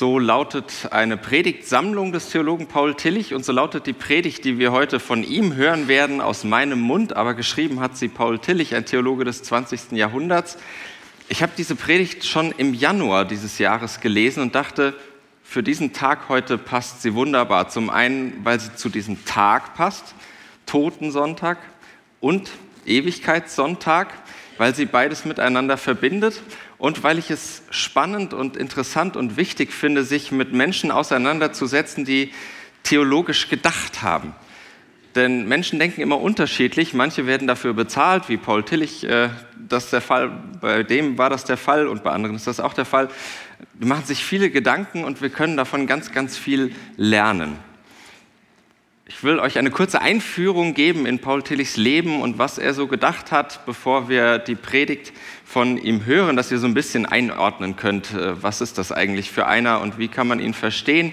So lautet eine Predigtsammlung des Theologen Paul Tillich und so lautet die Predigt, die wir heute von ihm hören werden, aus meinem Mund, aber geschrieben hat sie Paul Tillich, ein Theologe des 20. Jahrhunderts. Ich habe diese Predigt schon im Januar dieses Jahres gelesen und dachte, für diesen Tag heute passt sie wunderbar. Zum einen, weil sie zu diesem Tag passt, Totensonntag und Ewigkeitssonntag, weil sie beides miteinander verbindet und weil ich es spannend und interessant und wichtig finde, sich mit Menschen auseinanderzusetzen, die theologisch gedacht haben. Denn Menschen denken immer unterschiedlich. Manche werden dafür bezahlt, wie Paul Tillich, äh, das der Fall. Bei dem war das der Fall und bei anderen ist das auch der Fall. Die machen sich viele Gedanken und wir können davon ganz, ganz viel lernen. Ich will euch eine kurze Einführung geben in Paul Tillichs Leben und was er so gedacht hat, bevor wir die Predigt von ihm hören, dass ihr so ein bisschen einordnen könnt, äh, was ist das eigentlich für einer und wie kann man ihn verstehen.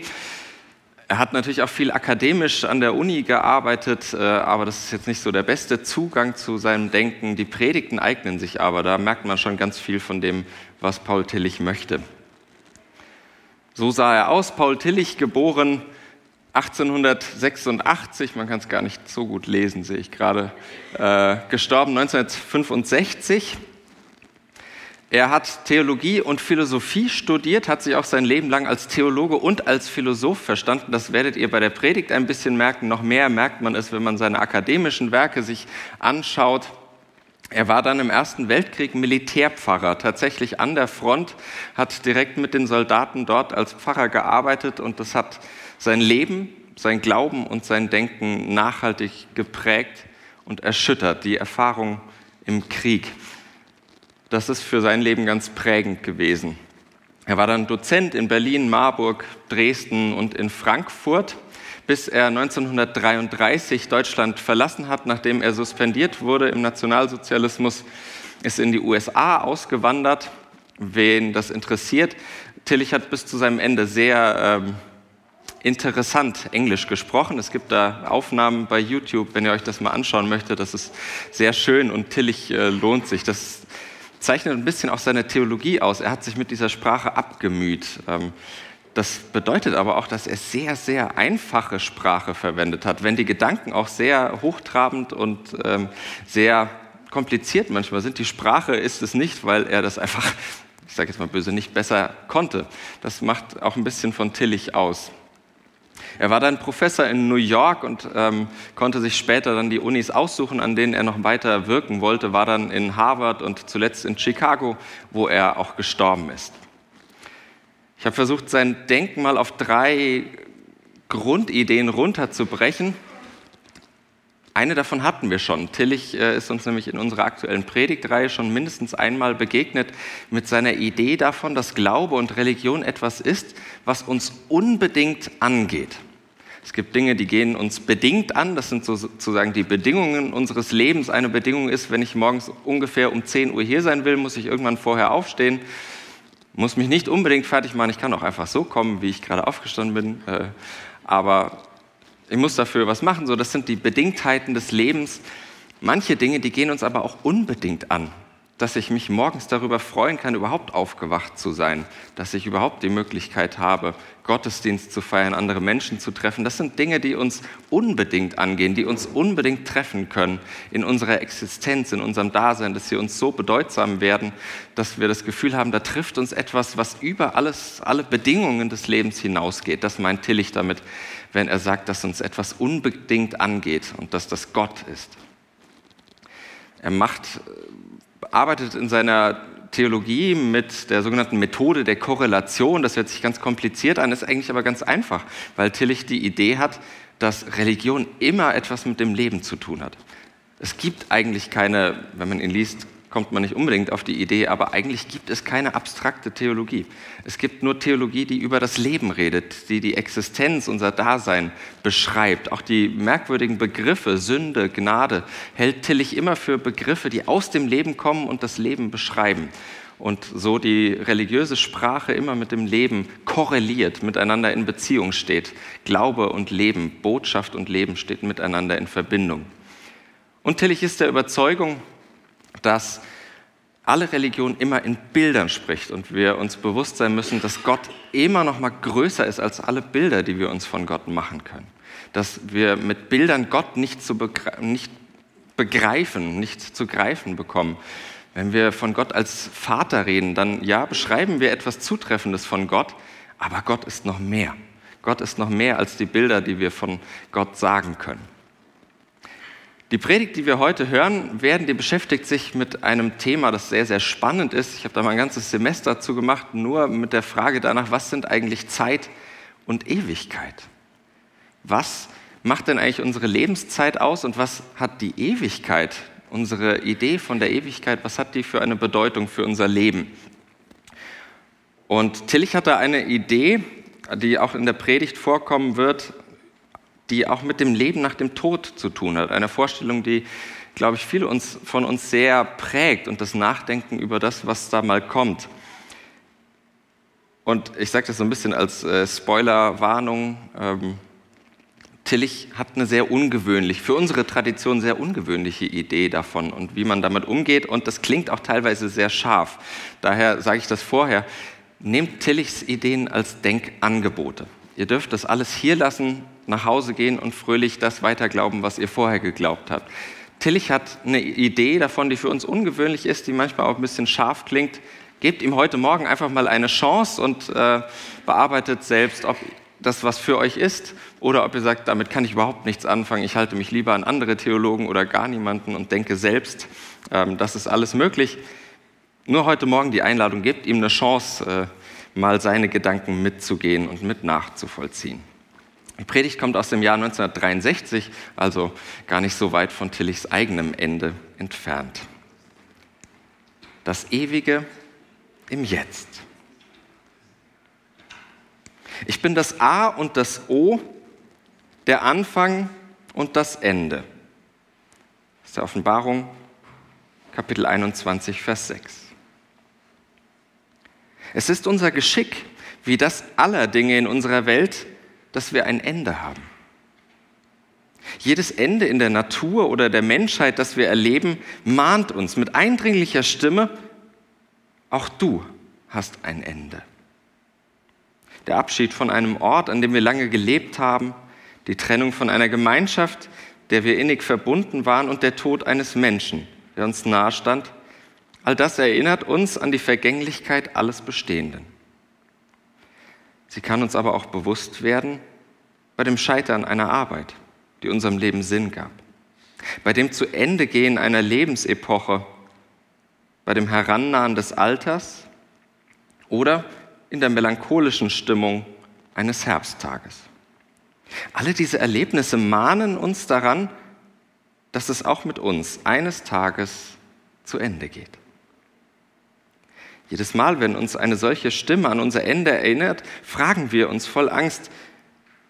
Er hat natürlich auch viel akademisch an der Uni gearbeitet, äh, aber das ist jetzt nicht so der beste Zugang zu seinem Denken. Die Predigten eignen sich aber, da merkt man schon ganz viel von dem, was Paul Tillich möchte. So sah er aus, Paul Tillich, geboren 1886, man kann es gar nicht so gut lesen, sehe ich gerade, äh, gestorben 1965. Er hat Theologie und Philosophie studiert, hat sich auch sein Leben lang als Theologe und als Philosoph verstanden. Das werdet ihr bei der Predigt ein bisschen merken. Noch mehr merkt man es, wenn man seine akademischen Werke sich anschaut. Er war dann im Ersten Weltkrieg Militärpfarrer, tatsächlich an der Front, hat direkt mit den Soldaten dort als Pfarrer gearbeitet und das hat sein Leben, sein Glauben und sein Denken nachhaltig geprägt und erschüttert, die Erfahrung im Krieg das ist für sein Leben ganz prägend gewesen. Er war dann Dozent in Berlin, Marburg, Dresden und in Frankfurt, bis er 1933 Deutschland verlassen hat, nachdem er suspendiert wurde im Nationalsozialismus, ist in die USA ausgewandert. Wen das interessiert, Tillich hat bis zu seinem Ende sehr ähm, interessant Englisch gesprochen. Es gibt da Aufnahmen bei YouTube, wenn ihr euch das mal anschauen möchtet. Das ist sehr schön und Tillich äh, lohnt sich. Das zeichnet ein bisschen auch seine Theologie aus. Er hat sich mit dieser Sprache abgemüht. Ähm, das bedeutet aber auch, dass er sehr, sehr einfache Sprache verwendet hat, wenn die Gedanken auch sehr hochtrabend und ähm, sehr kompliziert manchmal sind. Die Sprache ist es nicht, weil er das einfach, ich sage jetzt mal böse, nicht besser konnte. Das macht auch ein bisschen von Tillich aus. Er war dann Professor in New York und ähm, konnte sich später dann die Unis aussuchen, an denen er noch weiter wirken wollte, war dann in Harvard und zuletzt in Chicago, wo er auch gestorben ist. Ich habe versucht, sein Denken mal auf drei Grundideen runterzubrechen. Eine davon hatten wir schon. Tillich äh, ist uns nämlich in unserer aktuellen Predigtreihe schon mindestens einmal begegnet mit seiner Idee davon, dass Glaube und Religion etwas ist, was uns unbedingt angeht. Es gibt Dinge, die gehen uns bedingt an. Das sind sozusagen die Bedingungen unseres Lebens. Eine Bedingung ist, wenn ich morgens ungefähr um 10 Uhr hier sein will, muss ich irgendwann vorher aufstehen. Muss mich nicht unbedingt fertig machen. Ich kann auch einfach so kommen, wie ich gerade aufgestanden bin. Äh, aber ich muss dafür was machen. So, das sind die Bedingtheiten des Lebens. Manche Dinge, die gehen uns aber auch unbedingt an dass ich mich morgens darüber freuen kann, überhaupt aufgewacht zu sein, dass ich überhaupt die Möglichkeit habe, Gottesdienst zu feiern, andere Menschen zu treffen. Das sind Dinge, die uns unbedingt angehen, die uns unbedingt treffen können in unserer Existenz, in unserem Dasein, dass sie uns so bedeutsam werden, dass wir das Gefühl haben, da trifft uns etwas, was über alles, alle Bedingungen des Lebens hinausgeht. Das meint Tillich damit, wenn er sagt, dass uns etwas unbedingt angeht und dass das Gott ist. Er macht arbeitet in seiner Theologie mit der sogenannten Methode der Korrelation. Das hört sich ganz kompliziert an, ist eigentlich aber ganz einfach, weil Tillich die Idee hat, dass Religion immer etwas mit dem Leben zu tun hat. Es gibt eigentlich keine, wenn man ihn liest, kommt man nicht unbedingt auf die Idee, aber eigentlich gibt es keine abstrakte Theologie. Es gibt nur Theologie, die über das Leben redet, die die Existenz, unser Dasein beschreibt. Auch die merkwürdigen Begriffe, Sünde, Gnade, hält Tillich immer für Begriffe, die aus dem Leben kommen und das Leben beschreiben. Und so die religiöse Sprache immer mit dem Leben korreliert, miteinander in Beziehung steht. Glaube und Leben, Botschaft und Leben steht miteinander in Verbindung. Und Tillich ist der Überzeugung, dass alle Religion immer in Bildern spricht und wir uns bewusst sein müssen, dass Gott immer noch mal größer ist als alle Bilder, die wir uns von Gott machen können. Dass wir mit Bildern Gott nicht, zu begre nicht begreifen, nicht zu greifen bekommen. Wenn wir von Gott als Vater reden, dann ja, beschreiben wir etwas Zutreffendes von Gott, aber Gott ist noch mehr. Gott ist noch mehr als die Bilder, die wir von Gott sagen können. Die Predigt, die wir heute hören, werden, die beschäftigt sich mit einem Thema, das sehr, sehr spannend ist. Ich habe da mal ein ganzes Semester dazu gemacht, nur mit der Frage danach, was sind eigentlich Zeit und Ewigkeit? Was macht denn eigentlich unsere Lebenszeit aus und was hat die Ewigkeit, unsere Idee von der Ewigkeit, was hat die für eine Bedeutung für unser Leben? Und Tillich hatte eine Idee, die auch in der Predigt vorkommen wird, die auch mit dem Leben nach dem Tod zu tun hat. Eine Vorstellung, die, glaube ich, viele uns, von uns sehr prägt und das Nachdenken über das, was da mal kommt. Und ich sage das so ein bisschen als äh, Spoiler-Warnung. Ähm, Tillich hat eine sehr ungewöhnlich, für unsere Tradition sehr ungewöhnliche Idee davon und wie man damit umgeht. Und das klingt auch teilweise sehr scharf. Daher sage ich das vorher. Nehmt Tillichs Ideen als Denkangebote. Ihr dürft das alles hier lassen, nach Hause gehen und fröhlich das weiterglauben, was ihr vorher geglaubt habt. Tillich hat eine Idee davon, die für uns ungewöhnlich ist, die manchmal auch ein bisschen scharf klingt. Gebt ihm heute Morgen einfach mal eine Chance und äh, bearbeitet selbst, ob das was für euch ist oder ob ihr sagt, damit kann ich überhaupt nichts anfangen. Ich halte mich lieber an andere Theologen oder gar niemanden und denke selbst, ähm, das ist alles möglich. Nur heute Morgen die Einladung, gebt ihm eine Chance, äh, mal seine Gedanken mitzugehen und mit nachzuvollziehen. Die Predigt kommt aus dem Jahr 1963, also gar nicht so weit von Tillichs eigenem Ende entfernt. Das Ewige im Jetzt. Ich bin das A und das O, der Anfang und das Ende. Das ist der Offenbarung, Kapitel 21, Vers 6. Es ist unser Geschick, wie das aller Dinge in unserer Welt dass wir ein Ende haben. Jedes Ende in der Natur oder der Menschheit, das wir erleben, mahnt uns mit eindringlicher Stimme, auch du hast ein Ende. Der Abschied von einem Ort, an dem wir lange gelebt haben, die Trennung von einer Gemeinschaft, der wir innig verbunden waren und der Tod eines Menschen, der uns nahestand, all das erinnert uns an die Vergänglichkeit alles Bestehenden. Sie kann uns aber auch bewusst werden bei dem Scheitern einer Arbeit, die unserem Leben Sinn gab, bei dem zu Ende gehen einer Lebensepoche, bei dem Herannahen des Alters oder in der melancholischen Stimmung eines Herbsttages. Alle diese Erlebnisse mahnen uns daran, dass es auch mit uns eines Tages zu Ende geht. Jedes Mal, wenn uns eine solche Stimme an unser Ende erinnert, fragen wir uns voll Angst,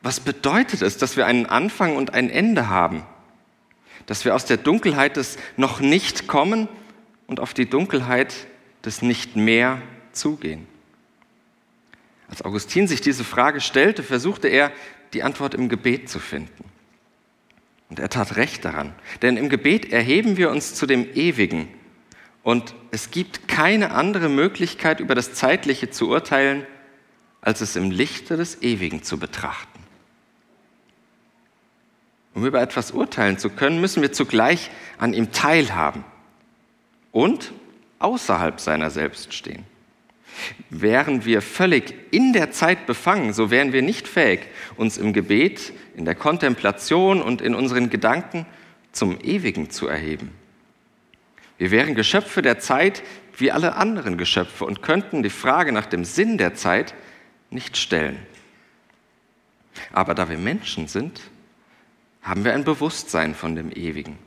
was bedeutet es, dass wir einen Anfang und ein Ende haben? Dass wir aus der Dunkelheit des noch nicht kommen und auf die Dunkelheit des nicht mehr zugehen? Als Augustin sich diese Frage stellte, versuchte er, die Antwort im Gebet zu finden. Und er tat recht daran, denn im Gebet erheben wir uns zu dem Ewigen, und es gibt keine andere Möglichkeit, über das Zeitliche zu urteilen, als es im Lichte des Ewigen zu betrachten. Um über etwas urteilen zu können, müssen wir zugleich an ihm teilhaben und außerhalb seiner selbst stehen. Wären wir völlig in der Zeit befangen, so wären wir nicht fähig, uns im Gebet, in der Kontemplation und in unseren Gedanken zum Ewigen zu erheben. Wir wären Geschöpfe der Zeit wie alle anderen Geschöpfe und könnten die Frage nach dem Sinn der Zeit nicht stellen. Aber da wir Menschen sind, haben wir ein Bewusstsein von dem Ewigen,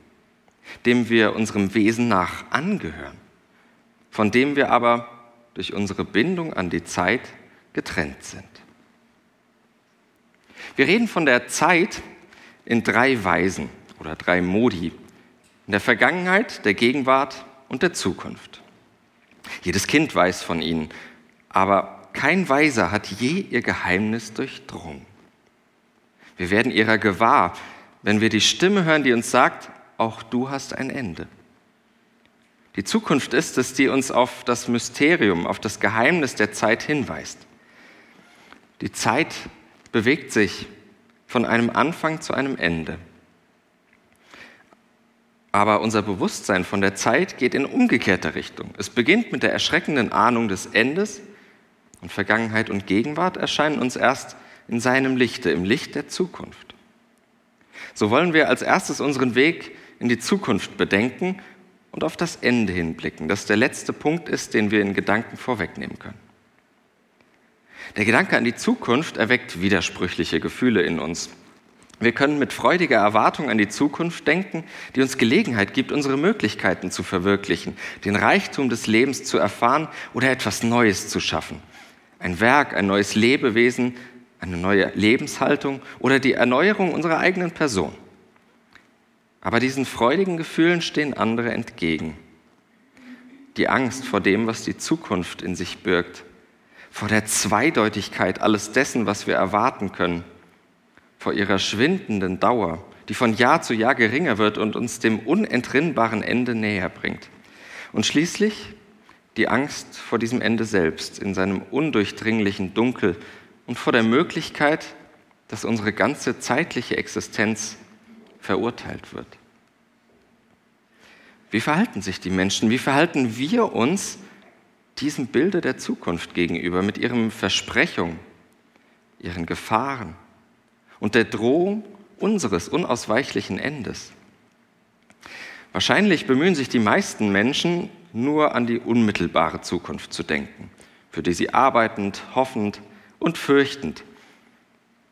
dem wir unserem Wesen nach angehören. von dem wir aber durch unsere Bindung an die Zeit getrennt sind. Wir reden von der Zeit in drei Weisen oder drei Modi. In der Vergangenheit, der Gegenwart und der Zukunft. Jedes Kind weiß von ihnen, aber kein Weiser hat je ihr Geheimnis durchdrungen. Wir werden ihrer gewahr, wenn wir die Stimme hören, die uns sagt, auch du hast ein Ende. Die Zukunft ist es, die uns auf das Mysterium, auf das Geheimnis der Zeit hinweist. Die Zeit bewegt sich von einem Anfang zu einem Ende. Aber unser Bewusstsein von der Zeit geht in umgekehrter Richtung. Es beginnt mit der erschreckenden Ahnung des Endes und Vergangenheit und Gegenwart erscheinen uns erst in seinem Lichte, im Licht der Zukunft. So wollen wir als erstes unseren Weg in die Zukunft bedenken und auf das Ende hinblicken, das der letzte Punkt ist, den wir in Gedanken vorwegnehmen können. Der Gedanke an die Zukunft erweckt widersprüchliche Gefühle in uns. Wir können mit freudiger Erwartung an die Zukunft denken, die uns Gelegenheit gibt, unsere Möglichkeiten zu verwirklichen, den Reichtum des Lebens zu erfahren oder etwas Neues zu schaffen. Ein Werk, ein neues Lebewesen, eine neue Lebenshaltung oder die Erneuerung unserer eigenen Person. Aber diesen freudigen Gefühlen stehen andere entgegen. Die Angst vor dem, was die Zukunft in sich birgt, vor der Zweideutigkeit alles dessen, was wir erwarten können, vor ihrer schwindenden Dauer, die von Jahr zu Jahr geringer wird und uns dem unentrinnbaren Ende näher bringt. Und schließlich die Angst vor diesem Ende selbst in seinem undurchdringlichen Dunkel und vor der Möglichkeit, dass unsere ganze zeitliche Existenz verurteilt wird. Wie verhalten sich die Menschen? Wie verhalten wir uns diesem Bilde der Zukunft gegenüber mit ihren Versprechungen, ihren Gefahren und der Drohung unseres unausweichlichen Endes? Wahrscheinlich bemühen sich die meisten Menschen nur an die unmittelbare Zukunft zu denken, für die sie arbeitend, hoffend und fürchtend,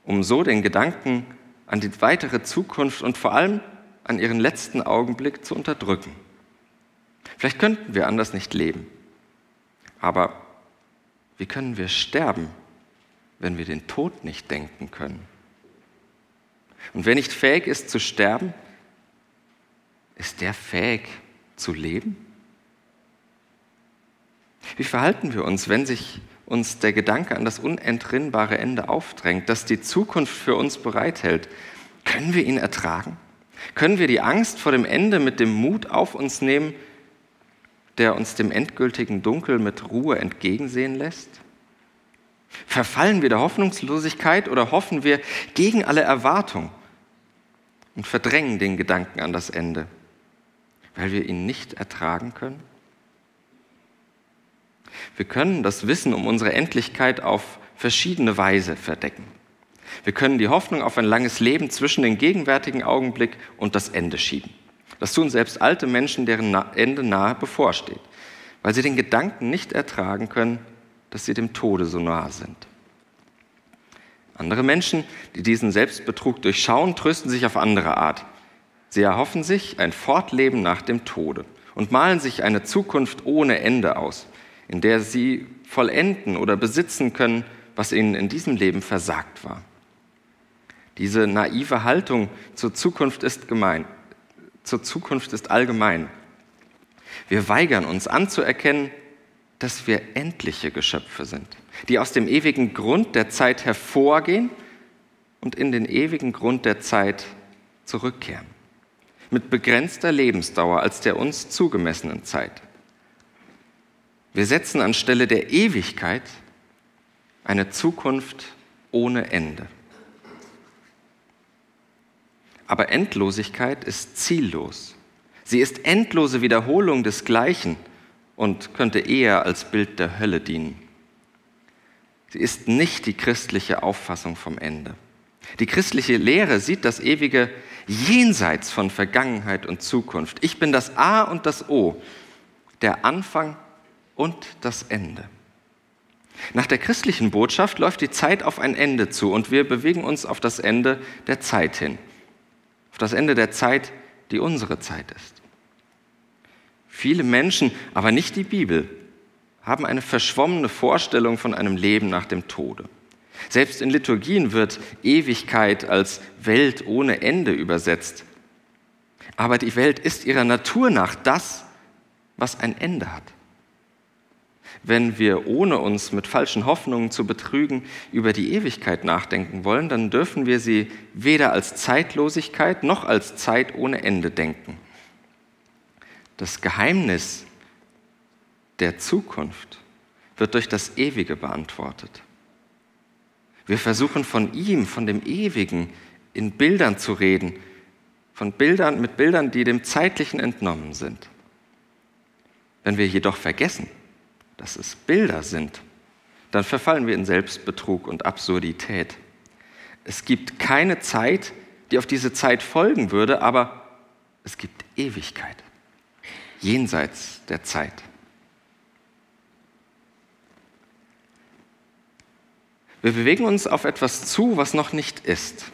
um so den Gedanken an die weitere Zukunft und vor allem an ihren letzten Augenblick zu unterdrücken. Vielleicht könnten wir anders nicht leben, aber wie können wir sterben, wenn wir den Tod nicht denken können? Und wer nicht fähig ist zu sterben, ist der fähig zu leben? Wie verhalten wir uns, wenn sich uns der Gedanke an das unentrinnbare Ende aufdrängt, das die Zukunft für uns bereithält, können wir ihn ertragen? Können wir die Angst vor dem Ende mit dem Mut auf uns nehmen, der uns dem endgültigen Dunkel mit Ruhe entgegensehen lässt? Verfallen wir der Hoffnungslosigkeit oder hoffen wir gegen alle Erwartung und verdrängen den Gedanken an das Ende, weil wir ihn nicht ertragen können? Wir können das Wissen um unsere Endlichkeit auf verschiedene Weise verdecken. Wir können die Hoffnung auf ein langes Leben zwischen den gegenwärtigen Augenblick und das Ende schieben. Das tun selbst alte Menschen, deren Ende nahe bevorsteht, weil sie den Gedanken nicht ertragen können, dass sie dem Tode so nahe sind. Andere Menschen, die diesen Selbstbetrug durchschauen, trösten sich auf andere Art. Sie erhoffen sich ein Fortleben nach dem Tode und malen sich eine Zukunft ohne Ende aus, in der sie vollenden oder besitzen können, was ihnen in diesem Leben versagt war. Diese naive Haltung zur Zukunft ist gemein, zur Zukunft ist allgemein. Wir weigern uns anzuerkennen, dass wir endliche Geschöpfe sind, die aus dem ewigen Grund der Zeit hervorgehen und in den ewigen Grund der Zeit zurückkehren, mit begrenzter Lebensdauer als der uns zugemessenen Zeit. Wir setzen anstelle der Ewigkeit eine Zukunft ohne Ende. Aber Endlosigkeit ist ziellos. Sie ist endlose Wiederholung des Gleichen und könnte eher als Bild der Hölle dienen. Sie ist nicht die christliche Auffassung vom Ende. Die christliche Lehre sieht das ewige jenseits von Vergangenheit und Zukunft. Ich bin das A und das O, der Anfang und das Ende. Nach der christlichen Botschaft läuft die Zeit auf ein Ende zu und wir bewegen uns auf das Ende der Zeit hin. Auf das Ende der Zeit, die unsere Zeit ist. Viele Menschen, aber nicht die Bibel, haben eine verschwommene Vorstellung von einem Leben nach dem Tode. Selbst in Liturgien wird Ewigkeit als Welt ohne Ende übersetzt. Aber die Welt ist ihrer Natur nach das, was ein Ende hat. Wenn wir, ohne uns mit falschen Hoffnungen zu betrügen, über die Ewigkeit nachdenken wollen, dann dürfen wir sie weder als Zeitlosigkeit noch als Zeit ohne Ende denken. Das Geheimnis der Zukunft wird durch das Ewige beantwortet. Wir versuchen von ihm, von dem Ewigen, in Bildern zu reden, von Bildern mit Bildern, die dem Zeitlichen entnommen sind. Wenn wir jedoch vergessen, dass es Bilder sind, dann verfallen wir in Selbstbetrug und Absurdität. Es gibt keine Zeit, die auf diese Zeit folgen würde, aber es gibt Ewigkeit, jenseits der Zeit. Wir bewegen uns auf etwas zu, was noch nicht ist.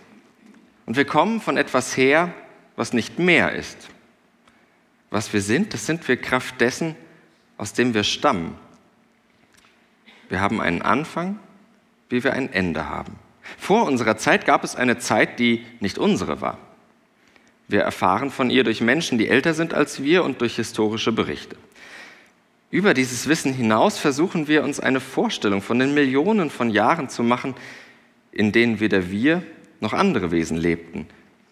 Und wir kommen von etwas her, was nicht mehr ist. Was wir sind, das sind wir Kraft dessen, aus dem wir stammen. Wir haben einen Anfang, wie wir ein Ende haben. Vor unserer Zeit gab es eine Zeit, die nicht unsere war. Wir erfahren von ihr durch Menschen, die älter sind als wir und durch historische Berichte. Über dieses Wissen hinaus versuchen wir uns eine Vorstellung von den Millionen von Jahren zu machen, in denen weder wir noch andere Wesen lebten,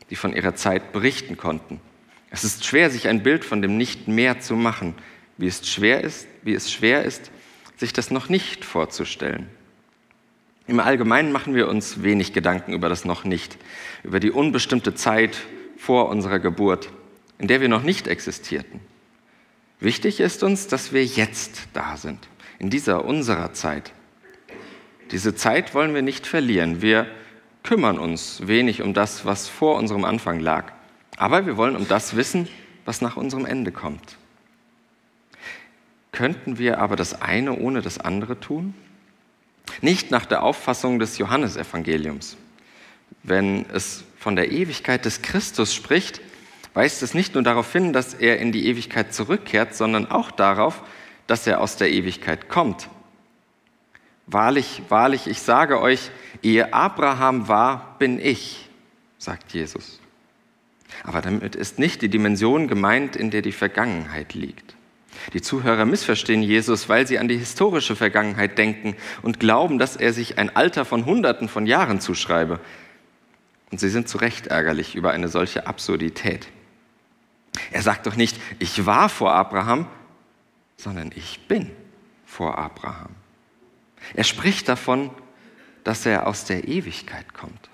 die von ihrer Zeit berichten konnten. Es ist schwer, sich ein Bild von dem Nicht-Mehr zu machen, wie es schwer ist, wie es schwer ist, sich das noch nicht vorzustellen. Im Allgemeinen machen wir uns wenig Gedanken über das noch nicht, über die unbestimmte Zeit vor unserer Geburt, in der wir noch nicht existierten. Wichtig ist uns, dass wir jetzt da sind, in dieser unserer Zeit. Diese Zeit wollen wir nicht verlieren. Wir kümmern uns wenig um das, was vor unserem Anfang lag. Aber wir wollen um das wissen, was nach unserem Ende kommt. Könnten wir aber das eine ohne das andere tun? Nicht nach der Auffassung des Johannesevangeliums. Wenn es von der Ewigkeit des Christus spricht, weist es nicht nur darauf hin, dass er in die Ewigkeit zurückkehrt, sondern auch darauf, dass er aus der Ewigkeit kommt. Wahrlich, wahrlich, ich sage euch, ehe Abraham war, bin ich, sagt Jesus. Aber damit ist nicht die Dimension gemeint, in der die Vergangenheit liegt. Die Zuhörer missverstehen Jesus, weil sie an die historische Vergangenheit denken und glauben, dass er sich ein Alter von Hunderten von Jahren zuschreibe. Und sie sind zu Recht ärgerlich über eine solche Absurdität. Er sagt doch nicht, ich war vor Abraham, sondern ich bin vor Abraham. Er spricht davon, dass er aus der Ewigkeit kommt.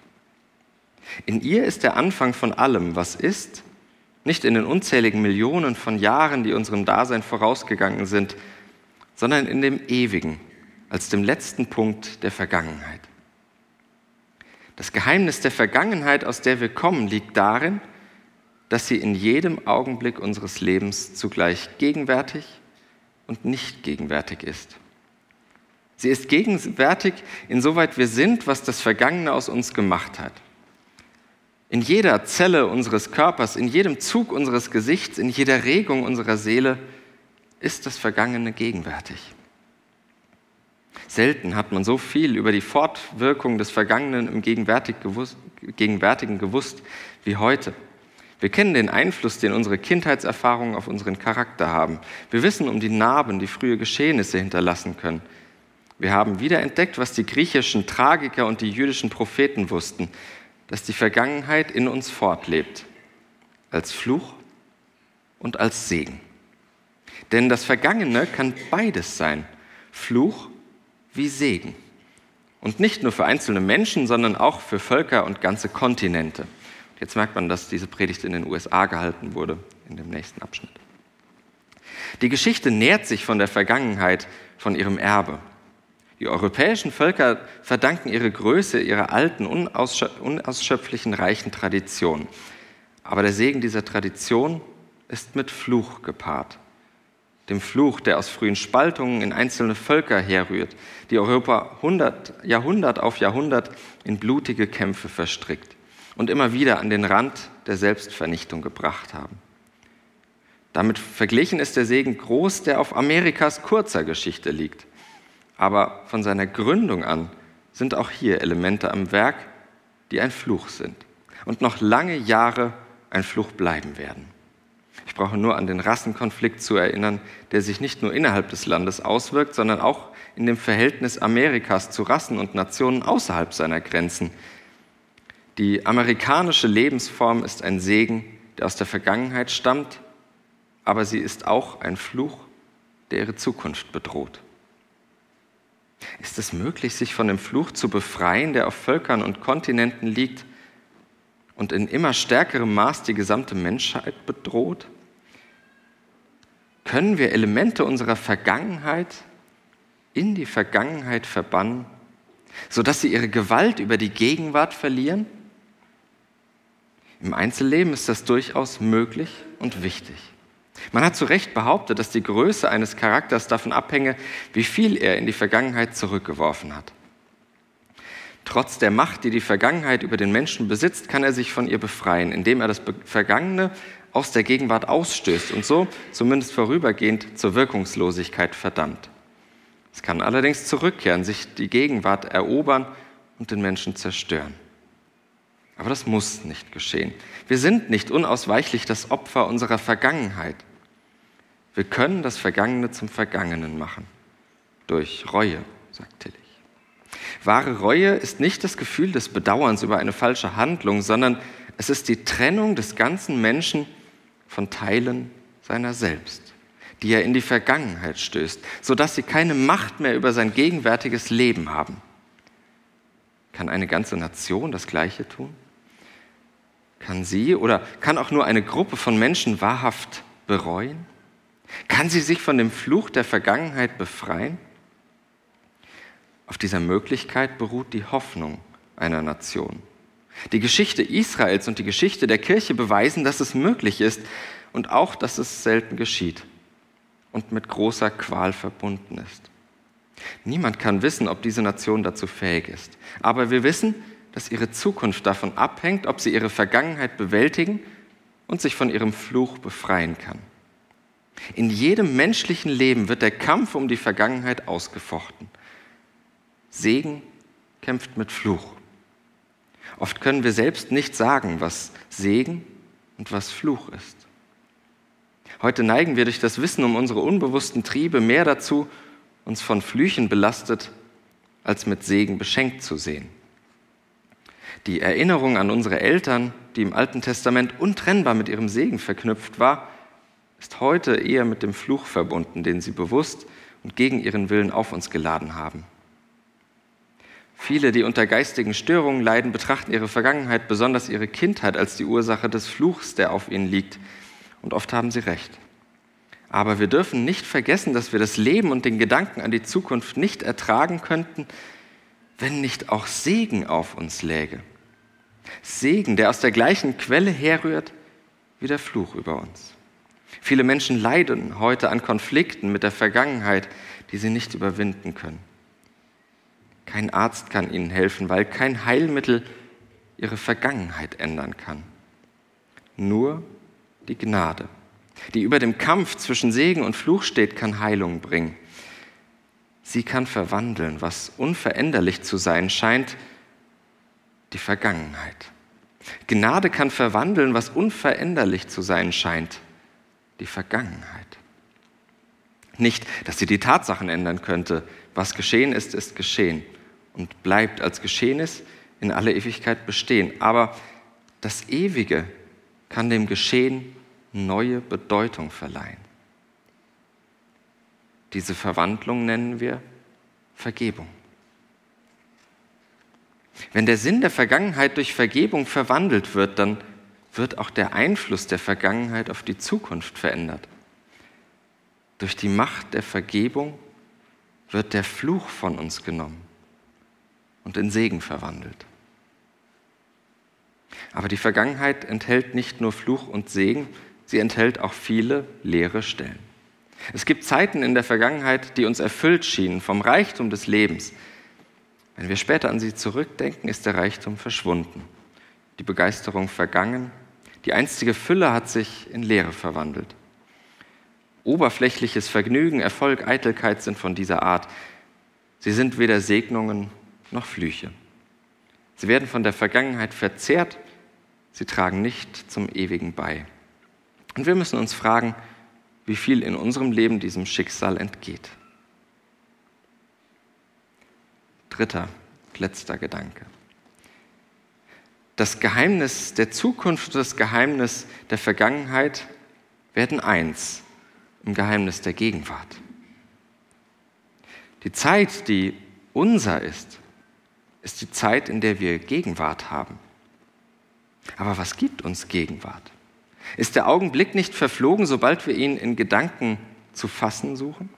In ihr ist der Anfang von allem, was ist, nicht in den unzähligen Millionen von Jahren, die unserem Dasein vorausgegangen sind, sondern in dem Ewigen, als dem letzten Punkt der Vergangenheit. Das Geheimnis der Vergangenheit, aus der wir kommen, liegt darin, dass sie in jedem Augenblick unseres Lebens zugleich gegenwärtig und nicht gegenwärtig ist. Sie ist gegenwärtig, insoweit wir sind, was das Vergangene aus uns gemacht hat. In jeder Zelle unseres Körpers, in jedem Zug unseres Gesichts, in jeder Regung unserer Seele ist das Vergangene gegenwärtig. Selten hat man so viel über die Fortwirkung des Vergangenen im Gegenwärtigen gewusst wie heute. Wir kennen den Einfluss, den unsere Kindheitserfahrungen auf unseren Charakter haben. Wir wissen um die Narben, die frühe Geschehnisse hinterlassen können. Wir haben wiederentdeckt, was die griechischen Tragiker und die jüdischen Propheten wussten, dass die Vergangenheit in uns fortlebt, als Fluch und als Segen. Denn das Vergangene kann beides sein, Fluch wie Segen. Und nicht nur für einzelne Menschen, sondern auch für Völker und ganze Kontinente. Jetzt merkt man, dass diese Predigt in den USA gehalten wurde, in dem nächsten Abschnitt. Die Geschichte nährt sich von der Vergangenheit, von ihrem Erbe. Die europäischen Völker verdanken ihre Größe ihrer alten, unausschöpflichen, reichen Tradition. Aber der Segen dieser Tradition ist mit Fluch gepaart. Dem Fluch, der aus frühen Spaltungen in einzelne Völker herrührt, die Europa 100, Jahrhundert auf Jahrhundert in blutige Kämpfe verstrickt und immer wieder an den Rand der Selbstvernichtung gebracht haben. Damit verglichen ist der Segen groß, der auf Amerikas kurzer Geschichte liegt. Aber von seiner Gründung an sind auch hier Elemente am Werk, die ein Fluch sind und noch lange Jahre ein Fluch bleiben werden. Ich brauche nur an den Rassenkonflikt zu erinnern, der sich nicht nur innerhalb des Landes auswirkt, sondern auch in dem Verhältnis Amerikas zu Rassen und Nationen außerhalb seiner Grenzen. Die amerikanische Lebensform ist ein Segen, der aus der Vergangenheit stammt, aber sie ist auch ein Fluch, der ihre Zukunft bedroht. Ist es möglich, sich von dem Fluch zu befreien, der auf Völkern und Kontinenten liegt und in immer stärkerem Maß die gesamte Menschheit bedroht? Können wir Elemente unserer Vergangenheit in die Vergangenheit verbannen, sodass sie ihre Gewalt über die Gegenwart verlieren? Im Einzelleben ist das durchaus möglich und wichtig. Man hat zu Recht behauptet, dass die Größe eines Charakters davon abhänge, wie viel er in die Vergangenheit zurückgeworfen hat. Trotz der Macht, die die Vergangenheit über den Menschen besitzt, kann er sich von ihr befreien, indem er das Vergangene aus der Gegenwart ausstößt und so, zumindest vorübergehend, zur Wirkungslosigkeit verdammt. Es kann allerdings zurückkehren, sich die Gegenwart erobern und den Menschen zerstören. Aber das muss nicht geschehen. Wir sind nicht unausweichlich das Opfer unserer Vergangenheit. Wir können das Vergangene zum Vergangenen machen. Durch Reue, sagt Tillich. Wahre Reue ist nicht das Gefühl des Bedauerns über eine falsche Handlung, sondern es ist die Trennung des ganzen Menschen von Teilen seiner selbst, die er in die Vergangenheit stößt, sodass sie keine Macht mehr über sein gegenwärtiges Leben haben. Kann eine ganze Nation das Gleiche tun? Kann sie oder kann auch nur eine Gruppe von Menschen wahrhaft bereuen? Kann sie sich von dem Fluch der Vergangenheit befreien? Auf dieser Möglichkeit beruht die Hoffnung einer Nation. Die Geschichte Israels und die Geschichte der Kirche beweisen, dass es möglich ist und auch, dass es selten geschieht und mit großer Qual verbunden ist. Niemand kann wissen, ob diese Nation dazu fähig ist. Aber wir wissen, dass ihre Zukunft davon abhängt, ob sie ihre Vergangenheit bewältigen und sich von ihrem Fluch befreien kann. In jedem menschlichen Leben wird der Kampf um die Vergangenheit ausgefochten. Segen kämpft mit Fluch. Oft können wir selbst nicht sagen, was Segen und was Fluch ist. Heute neigen wir durch das Wissen um unsere unbewussten Triebe mehr dazu, uns von Flüchen belastet, als mit Segen beschenkt zu sehen. Die Erinnerung an unsere Eltern, die im Alten Testament untrennbar mit ihrem Segen verknüpft war, ist heute eher mit dem Fluch verbunden, den sie bewusst und gegen ihren Willen auf uns geladen haben. Viele, die unter geistigen Störungen leiden, betrachten ihre Vergangenheit, besonders ihre Kindheit, als die Ursache des Fluchs, der auf ihnen liegt. Und oft haben sie recht. Aber wir dürfen nicht vergessen, dass wir das Leben und den Gedanken an die Zukunft nicht ertragen könnten, wenn nicht auch Segen auf uns läge. Segen, der aus der gleichen Quelle herrührt wie der Fluch über uns. Viele Menschen leiden heute an Konflikten mit der Vergangenheit, die sie nicht überwinden können. Kein Arzt kann ihnen helfen, weil kein Heilmittel ihre Vergangenheit ändern kann. Nur die Gnade, die über dem Kampf zwischen Segen und Fluch steht, kann Heilung bringen. Sie kann verwandeln, was unveränderlich zu sein scheint, die Vergangenheit. Gnade kann verwandeln, was unveränderlich zu sein scheint, die Vergangenheit. Nicht, dass sie die Tatsachen ändern könnte. Was geschehen ist, ist geschehen und bleibt als Geschehenes in alle Ewigkeit bestehen. Aber das Ewige kann dem Geschehen neue Bedeutung verleihen. Diese Verwandlung nennen wir Vergebung. Wenn der Sinn der Vergangenheit durch Vergebung verwandelt wird, dann wird auch der Einfluss der Vergangenheit auf die Zukunft verändert. Durch die Macht der Vergebung wird der Fluch von uns genommen und in Segen verwandelt. Aber die Vergangenheit enthält nicht nur Fluch und Segen, sie enthält auch viele leere Stellen. Es gibt Zeiten in der Vergangenheit, die uns erfüllt schienen vom Reichtum des Lebens. Wenn wir später an sie zurückdenken, ist der Reichtum verschwunden, die Begeisterung vergangen, die einstige Fülle hat sich in Leere verwandelt. Oberflächliches Vergnügen, Erfolg, Eitelkeit sind von dieser Art. Sie sind weder Segnungen noch Flüche. Sie werden von der Vergangenheit verzehrt, sie tragen nicht zum Ewigen bei. Und wir müssen uns fragen, wie viel in unserem Leben diesem Schicksal entgeht. Dritter, letzter Gedanke. Das Geheimnis der Zukunft und das Geheimnis der Vergangenheit werden eins im Geheimnis der Gegenwart. Die Zeit, die unser ist, ist die Zeit, in der wir Gegenwart haben. Aber was gibt uns Gegenwart? Ist der Augenblick nicht verflogen, sobald wir ihn in Gedanken zu fassen suchen?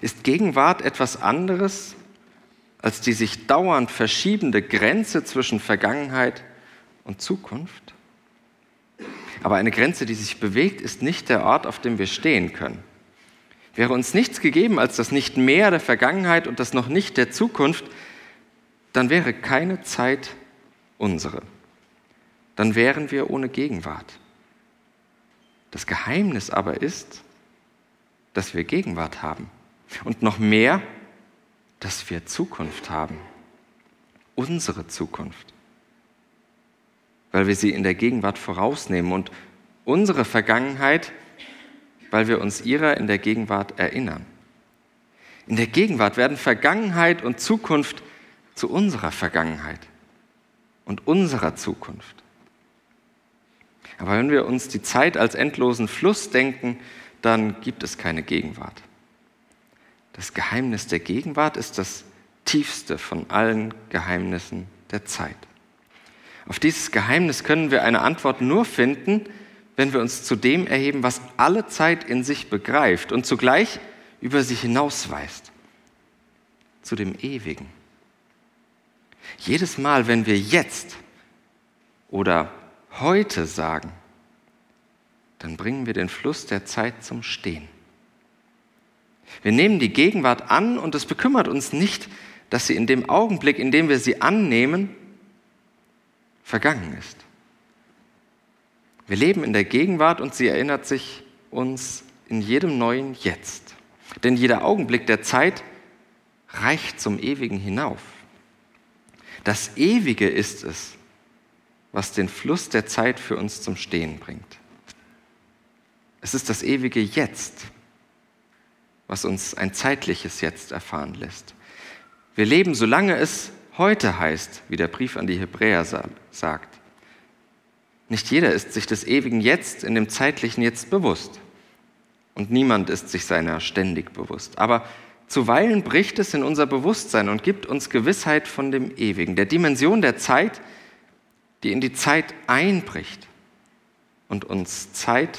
Ist Gegenwart etwas anderes als die sich dauernd verschiebende Grenze zwischen Vergangenheit und Zukunft? Aber eine Grenze, die sich bewegt, ist nicht der Ort, auf dem wir stehen können. Wäre uns nichts gegeben als das Nicht mehr der Vergangenheit und das noch nicht der Zukunft, dann wäre keine Zeit unsere. Dann wären wir ohne Gegenwart. Das Geheimnis aber ist, dass wir Gegenwart haben. Und noch mehr, dass wir Zukunft haben. Unsere Zukunft. Weil wir sie in der Gegenwart vorausnehmen und unsere Vergangenheit, weil wir uns ihrer in der Gegenwart erinnern. In der Gegenwart werden Vergangenheit und Zukunft zu unserer Vergangenheit und unserer Zukunft. Aber wenn wir uns die Zeit als endlosen Fluss denken, dann gibt es keine Gegenwart. Das Geheimnis der Gegenwart ist das tiefste von allen Geheimnissen der Zeit. Auf dieses Geheimnis können wir eine Antwort nur finden, wenn wir uns zu dem erheben, was alle Zeit in sich begreift und zugleich über sich hinausweist, zu dem Ewigen. Jedes Mal, wenn wir jetzt oder heute sagen, dann bringen wir den Fluss der Zeit zum Stehen. Wir nehmen die Gegenwart an und es bekümmert uns nicht, dass sie in dem Augenblick, in dem wir sie annehmen, vergangen ist. Wir leben in der Gegenwart und sie erinnert sich uns in jedem neuen Jetzt. Denn jeder Augenblick der Zeit reicht zum Ewigen hinauf. Das Ewige ist es, was den Fluss der Zeit für uns zum Stehen bringt. Es ist das ewige Jetzt, was uns ein zeitliches Jetzt erfahren lässt. Wir leben, solange es heute heißt, wie der Brief an die Hebräer sagt. Nicht jeder ist sich des ewigen Jetzt in dem zeitlichen Jetzt bewusst. Und niemand ist sich seiner ständig bewusst. Aber zuweilen bricht es in unser Bewusstsein und gibt uns Gewissheit von dem Ewigen, der Dimension der Zeit, die in die Zeit einbricht und uns Zeit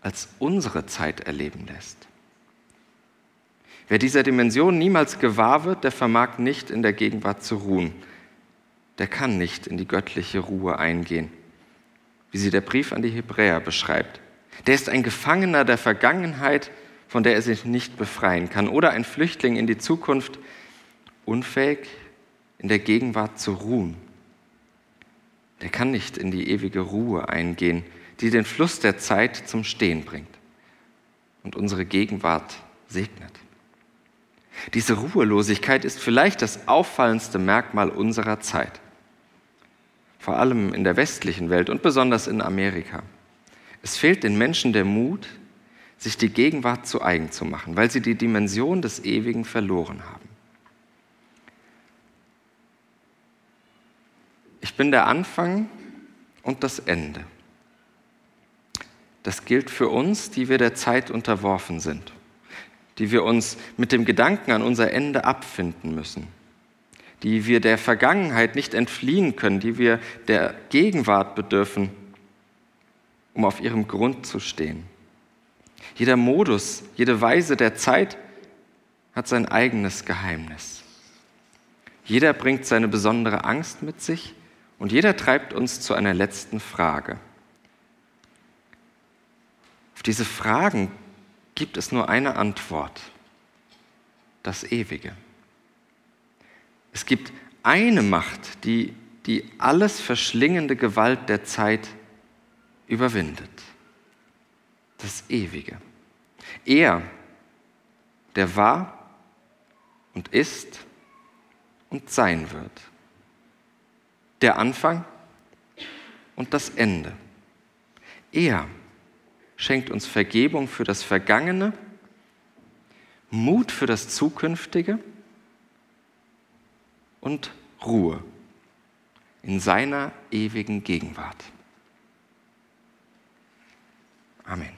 als unsere Zeit erleben lässt. Wer dieser Dimension niemals gewahr wird, der vermag nicht in der Gegenwart zu ruhen. Der kann nicht in die göttliche Ruhe eingehen, wie sie der Brief an die Hebräer beschreibt. Der ist ein Gefangener der Vergangenheit, von der er sich nicht befreien kann, oder ein Flüchtling in die Zukunft, unfähig in der Gegenwart zu ruhen der kann nicht in die ewige Ruhe eingehen, die den Fluss der Zeit zum Stehen bringt und unsere Gegenwart segnet. Diese Ruhelosigkeit ist vielleicht das auffallendste Merkmal unserer Zeit, vor allem in der westlichen Welt und besonders in Amerika. Es fehlt den Menschen der Mut, sich die Gegenwart zu eigen zu machen, weil sie die Dimension des Ewigen verloren haben. Ich bin der Anfang und das Ende. Das gilt für uns, die wir der Zeit unterworfen sind, die wir uns mit dem Gedanken an unser Ende abfinden müssen, die wir der Vergangenheit nicht entfliehen können, die wir der Gegenwart bedürfen, um auf ihrem Grund zu stehen. Jeder Modus, jede Weise der Zeit hat sein eigenes Geheimnis. Jeder bringt seine besondere Angst mit sich und jeder treibt uns zu einer letzten Frage. Auf diese Fragen gibt es nur eine Antwort, das Ewige. Es gibt eine Macht, die die alles verschlingende Gewalt der Zeit überwindet. Das Ewige. Er, der war und ist und sein wird. Der Anfang und das Ende. Er schenkt uns Vergebung für das Vergangene, Mut für das Zukünftige und Ruhe in seiner ewigen Gegenwart. Amen.